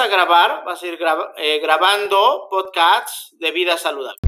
a grabar, vas a ir eh, grabando podcasts de vida saludable.